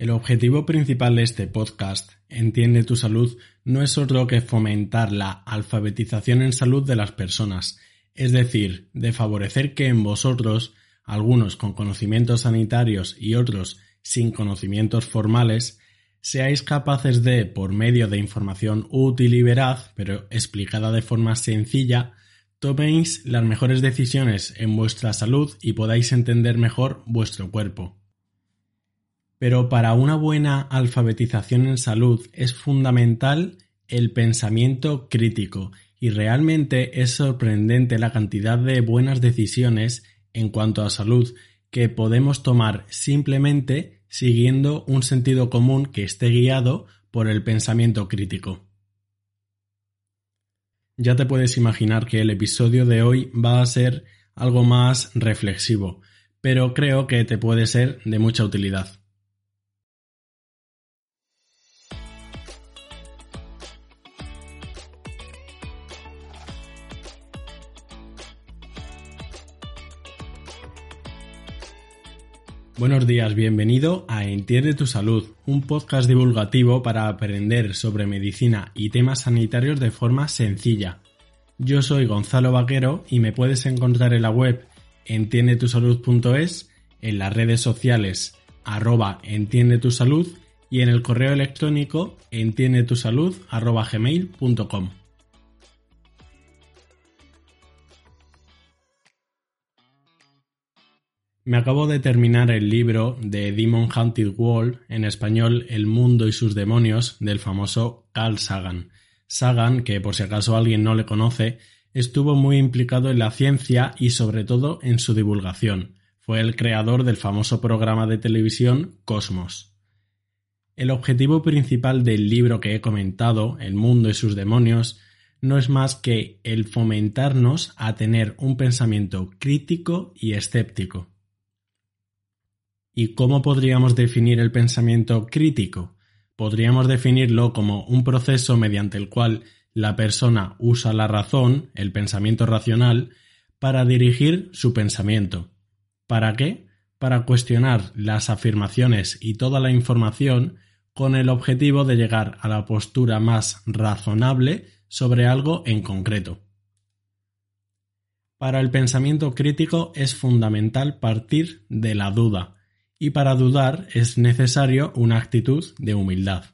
El objetivo principal de este podcast, Entiende tu salud, no es otro que fomentar la alfabetización en salud de las personas, es decir, de favorecer que en vosotros, algunos con conocimientos sanitarios y otros sin conocimientos formales, seáis capaces de, por medio de información útil y veraz, pero explicada de forma sencilla, toméis las mejores decisiones en vuestra salud y podáis entender mejor vuestro cuerpo. Pero para una buena alfabetización en salud es fundamental el pensamiento crítico y realmente es sorprendente la cantidad de buenas decisiones en cuanto a salud que podemos tomar simplemente siguiendo un sentido común que esté guiado por el pensamiento crítico. Ya te puedes imaginar que el episodio de hoy va a ser algo más reflexivo, pero creo que te puede ser de mucha utilidad. Buenos días, bienvenido a Entiende tu Salud, un podcast divulgativo para aprender sobre medicina y temas sanitarios de forma sencilla. Yo soy Gonzalo Vaquero y me puedes encontrar en la web entiendetusalud.es, en las redes sociales arroba entiende tu salud y en el correo electrónico entiendetusalud arroba gmail.com. Me acabo de terminar el libro de Demon Hunted World, en español El mundo y sus demonios, del famoso Carl Sagan. Sagan, que por si acaso alguien no le conoce, estuvo muy implicado en la ciencia y sobre todo en su divulgación. Fue el creador del famoso programa de televisión Cosmos. El objetivo principal del libro que he comentado, El mundo y sus demonios, no es más que el fomentarnos a tener un pensamiento crítico y escéptico. ¿Y cómo podríamos definir el pensamiento crítico? Podríamos definirlo como un proceso mediante el cual la persona usa la razón, el pensamiento racional, para dirigir su pensamiento. ¿Para qué? Para cuestionar las afirmaciones y toda la información con el objetivo de llegar a la postura más razonable sobre algo en concreto. Para el pensamiento crítico es fundamental partir de la duda, y para dudar es necesario una actitud de humildad.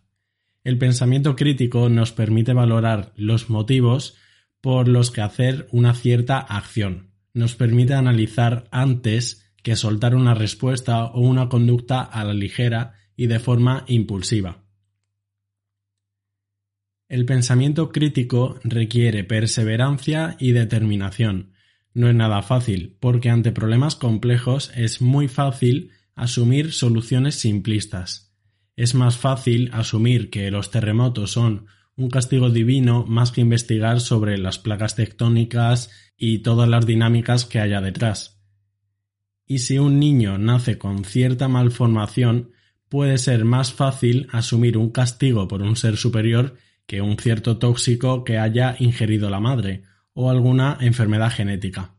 El pensamiento crítico nos permite valorar los motivos por los que hacer una cierta acción. Nos permite analizar antes que soltar una respuesta o una conducta a la ligera y de forma impulsiva. El pensamiento crítico requiere perseverancia y determinación. No es nada fácil, porque ante problemas complejos es muy fácil asumir soluciones simplistas. Es más fácil asumir que los terremotos son un castigo divino más que investigar sobre las placas tectónicas y todas las dinámicas que haya detrás. Y si un niño nace con cierta malformación, puede ser más fácil asumir un castigo por un ser superior que un cierto tóxico que haya ingerido la madre o alguna enfermedad genética.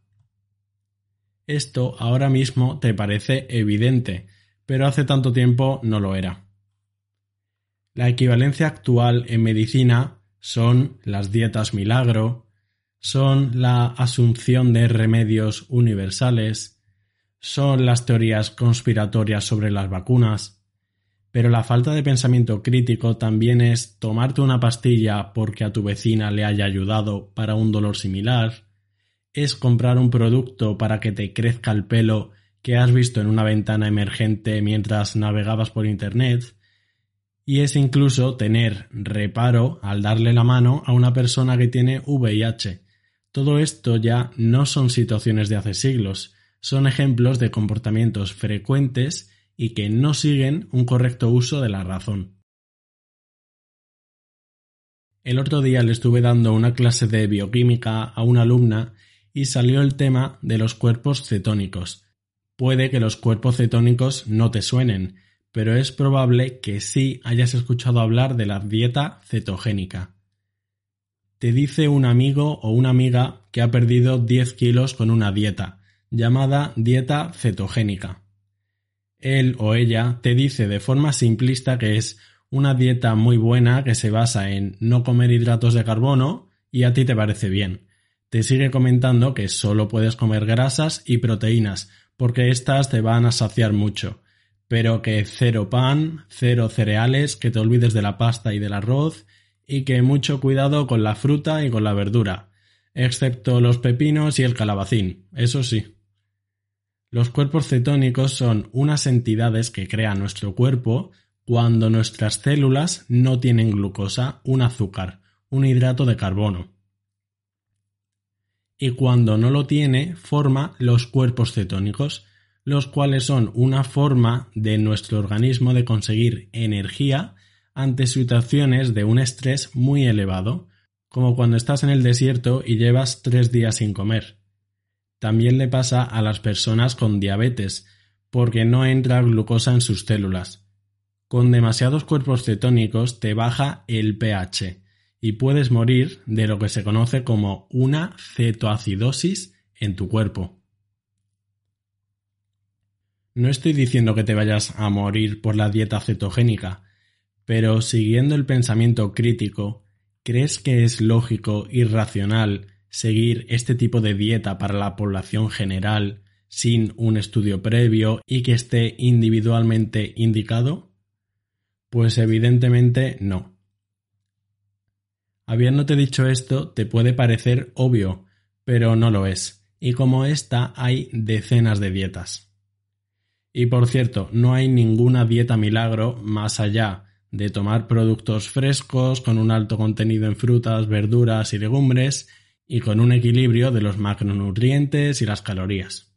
Esto ahora mismo te parece evidente, pero hace tanto tiempo no lo era. La equivalencia actual en medicina son las dietas milagro, son la asunción de remedios universales, son las teorías conspiratorias sobre las vacunas, Pero la falta de pensamiento crítico también es tomarte una pastilla porque a tu vecina le haya ayudado para un dolor similar, es comprar un producto para que te crezca el pelo que has visto en una ventana emergente mientras navegabas por Internet, y es incluso tener reparo al darle la mano a una persona que tiene VIH. Todo esto ya no son situaciones de hace siglos, son ejemplos de comportamientos frecuentes y que no siguen un correcto uso de la razón. El otro día le estuve dando una clase de bioquímica a una alumna y salió el tema de los cuerpos cetónicos. Puede que los cuerpos cetónicos no te suenen, pero es probable que sí hayas escuchado hablar de la dieta cetogénica. Te dice un amigo o una amiga que ha perdido 10 kilos con una dieta, llamada dieta cetogénica. Él o ella te dice de forma simplista que es una dieta muy buena que se basa en no comer hidratos de carbono y a ti te parece bien. Te sigue comentando que solo puedes comer grasas y proteínas porque éstas te van a saciar mucho pero que cero pan, cero cereales, que te olvides de la pasta y del arroz, y que mucho cuidado con la fruta y con la verdura, excepto los pepinos y el calabacín, eso sí. Los cuerpos cetónicos son unas entidades que crea nuestro cuerpo cuando nuestras células no tienen glucosa, un azúcar, un hidrato de carbono. Y cuando no lo tiene, forma los cuerpos cetónicos, los cuales son una forma de nuestro organismo de conseguir energía ante situaciones de un estrés muy elevado, como cuando estás en el desierto y llevas tres días sin comer. También le pasa a las personas con diabetes, porque no entra glucosa en sus células. Con demasiados cuerpos cetónicos te baja el pH y puedes morir de lo que se conoce como una cetoacidosis en tu cuerpo. No estoy diciendo que te vayas a morir por la dieta cetogénica, pero siguiendo el pensamiento crítico, ¿crees que es lógico y racional seguir este tipo de dieta para la población general sin un estudio previo y que esté individualmente indicado? Pues evidentemente no. Habiéndote dicho esto, te puede parecer obvio, pero no lo es, y como esta hay decenas de dietas. Y por cierto, no hay ninguna dieta milagro más allá de tomar productos frescos con un alto contenido en frutas, verduras y legumbres y con un equilibrio de los macronutrientes y las calorías.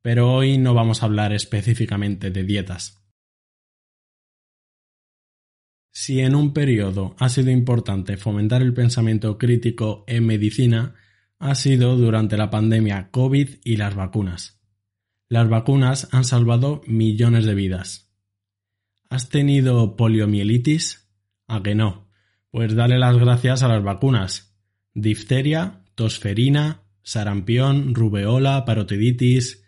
Pero hoy no vamos a hablar específicamente de dietas. Si en un periodo ha sido importante fomentar el pensamiento crítico en medicina, ha sido durante la pandemia COVID y las vacunas. Las vacunas han salvado millones de vidas. ¿Has tenido poliomielitis? ¿A que no? Pues dale las gracias a las vacunas. Difteria, tosferina, sarampión, rubeola, parotiditis.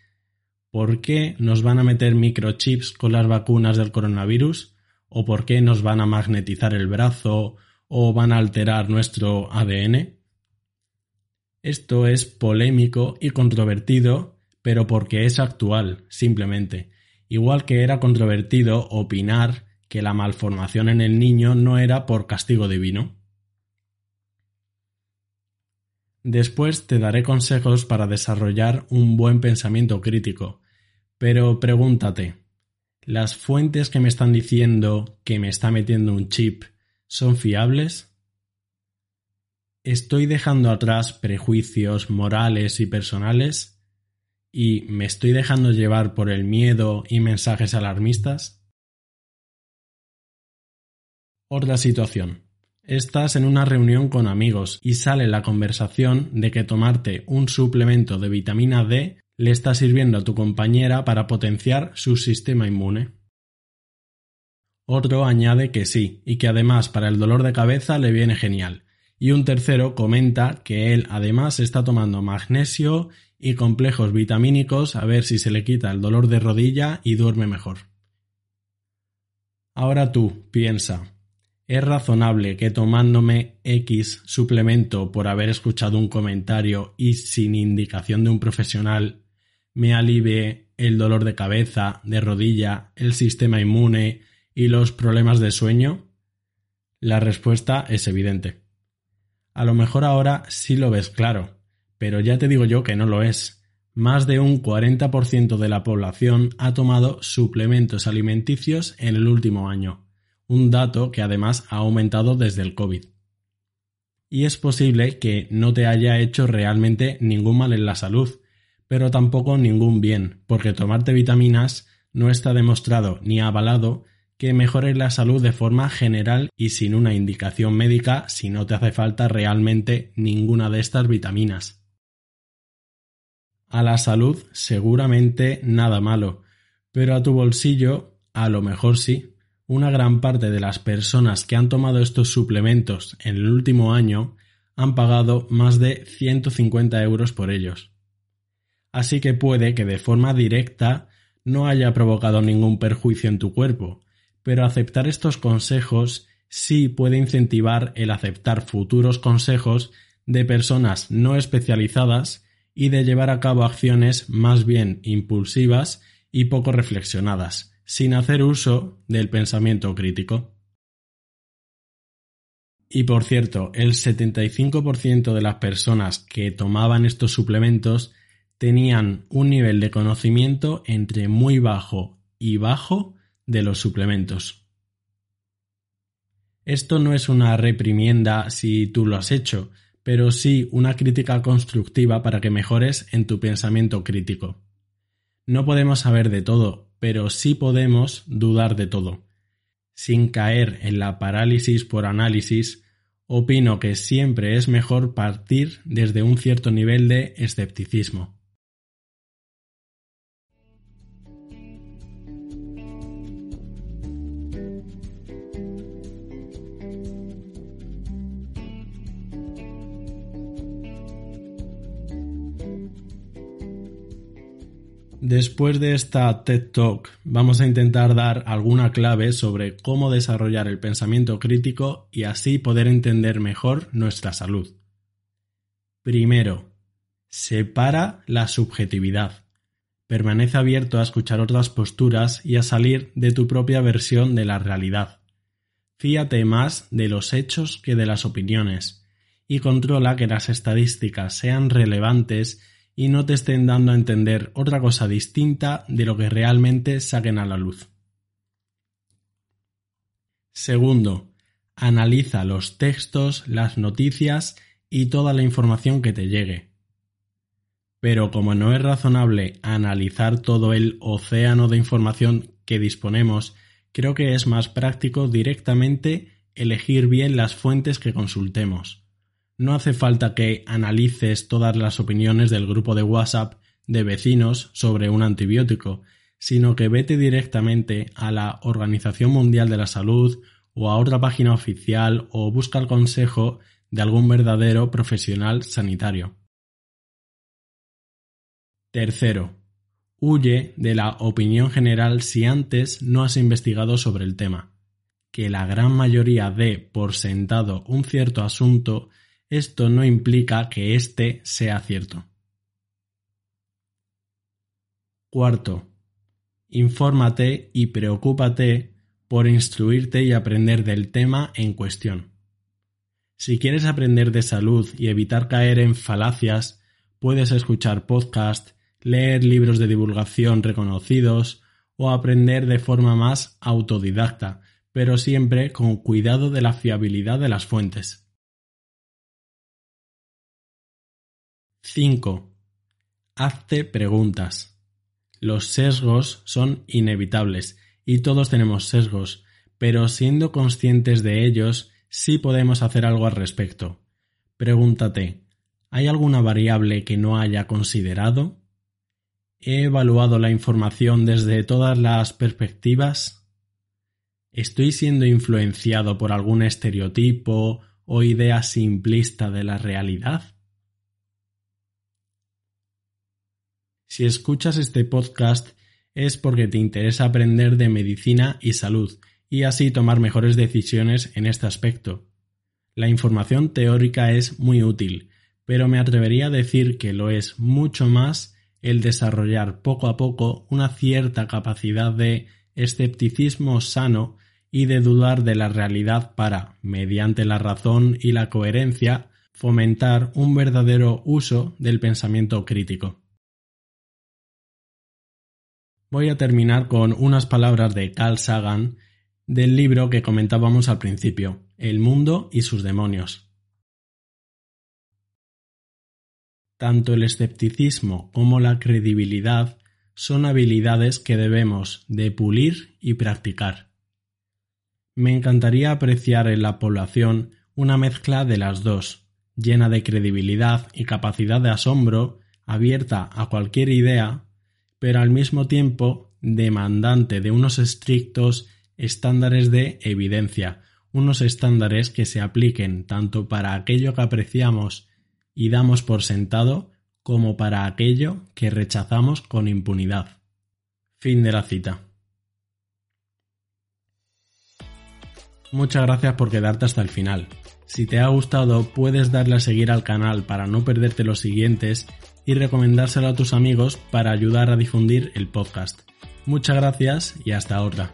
¿Por qué nos van a meter microchips con las vacunas del coronavirus? ¿O por qué nos van a magnetizar el brazo o van a alterar nuestro ADN? Esto es polémico y controvertido pero porque es actual, simplemente, igual que era controvertido opinar que la malformación en el niño no era por castigo divino. Después te daré consejos para desarrollar un buen pensamiento crítico, pero pregúntate, ¿las fuentes que me están diciendo que me está metiendo un chip son fiables? ¿Estoy dejando atrás prejuicios morales y personales? y me estoy dejando llevar por el miedo y mensajes alarmistas? Otra situación. Estás en una reunión con amigos y sale la conversación de que tomarte un suplemento de vitamina D le está sirviendo a tu compañera para potenciar su sistema inmune. Otro añade que sí, y que además para el dolor de cabeza le viene genial. Y un tercero comenta que él además está tomando magnesio y complejos vitamínicos a ver si se le quita el dolor de rodilla y duerme mejor. Ahora tú, piensa, ¿es razonable que tomándome X suplemento por haber escuchado un comentario y sin indicación de un profesional me alivie el dolor de cabeza, de rodilla, el sistema inmune ¿Y los problemas de sueño? La respuesta es evidente. A lo mejor ahora sí lo ves claro, pero ya te digo yo que no lo es. Más de un 40% de la población ha tomado suplementos alimenticios en el último año, un dato que además ha aumentado desde el COVID. Y es posible que no te haya hecho realmente ningún mal en la salud, pero tampoco ningún bien, porque tomarte vitaminas no está demostrado ni avalado que mejore la salud de forma general y sin una indicación médica si no te hace falta realmente ninguna de estas vitaminas. A la salud seguramente nada malo, pero a tu bolsillo a lo mejor sí. Una gran parte de las personas que han tomado estos suplementos en el último año han pagado más de 150 euros por ellos. Así que puede que de forma directa no haya provocado ningún perjuicio en tu cuerpo, pero aceptar estos consejos sí puede incentivar el aceptar futuros consejos de personas no especializadas y de llevar a cabo acciones más bien impulsivas y poco reflexionadas, sin hacer uso del pensamiento crítico. Y por cierto, el 75% de las personas que tomaban estos suplementos tenían un nivel de conocimiento entre muy bajo y bajo de los suplementos. Esto no es una reprimienda si tú lo has hecho, pero sí una crítica constructiva para que mejores en tu pensamiento crítico. No podemos saber de todo, pero sí podemos dudar de todo. Sin caer en la parálisis por análisis, opino que siempre es mejor partir desde un cierto nivel de escepticismo. Después de esta TED Talk vamos a intentar dar alguna clave sobre cómo desarrollar el pensamiento crítico y así poder entender mejor nuestra salud. Primero, separa la subjetividad. Permanece abierto a escuchar otras posturas y a salir de tu propia versión de la realidad. Fíate más de los hechos que de las opiniones y controla que las estadísticas sean relevantes y no te estén dando a entender otra cosa distinta de lo que realmente saquen a la luz. Segundo, analiza los textos, las noticias y toda la información que te llegue. Pero como no es razonable analizar todo el océano de información que disponemos, creo que es más práctico directamente elegir bien las fuentes que consultemos. No hace falta que analices todas las opiniones del grupo de WhatsApp de vecinos sobre un antibiótico, sino que vete directamente a la Organización Mundial de la Salud o a otra página oficial o busca el consejo de algún verdadero profesional sanitario. Tercero, huye de la opinión general si antes no has investigado sobre el tema. Que la gran mayoría dé por sentado un cierto asunto esto no implica que éste sea cierto. Cuarto, infórmate y preocúpate por instruirte y aprender del tema en cuestión. Si quieres aprender de salud y evitar caer en falacias, puedes escuchar podcasts, leer libros de divulgación reconocidos o aprender de forma más autodidacta, pero siempre con cuidado de la fiabilidad de las fuentes. 5. Hazte preguntas. Los sesgos son inevitables y todos tenemos sesgos, pero siendo conscientes de ellos sí podemos hacer algo al respecto. Pregúntate, ¿hay alguna variable que no haya considerado? ¿He evaluado la información desde todas las perspectivas? ¿Estoy siendo influenciado por algún estereotipo o idea simplista de la realidad? Si escuchas este podcast es porque te interesa aprender de medicina y salud y así tomar mejores decisiones en este aspecto. La información teórica es muy útil, pero me atrevería a decir que lo es mucho más el desarrollar poco a poco una cierta capacidad de escepticismo sano y de dudar de la realidad para, mediante la razón y la coherencia, fomentar un verdadero uso del pensamiento crítico. Voy a terminar con unas palabras de Carl Sagan del libro que comentábamos al principio, El mundo y sus demonios. Tanto el escepticismo como la credibilidad son habilidades que debemos de pulir y practicar. Me encantaría apreciar en la población una mezcla de las dos, llena de credibilidad y capacidad de asombro, abierta a cualquier idea, pero al mismo tiempo demandante de unos estrictos estándares de evidencia, unos estándares que se apliquen tanto para aquello que apreciamos y damos por sentado como para aquello que rechazamos con impunidad. Fin de la cita. Muchas gracias por quedarte hasta el final. Si te ha gustado puedes darle a seguir al canal para no perderte los siguientes y recomendárselo a tus amigos para ayudar a difundir el podcast. Muchas gracias y hasta otra.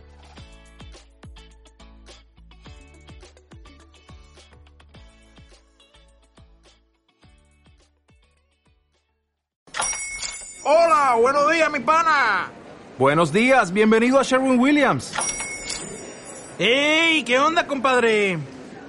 Hola, buenos días, mi pana. Buenos días, bienvenido a Sherwin Williams. ¡Ey! ¿Qué onda, compadre?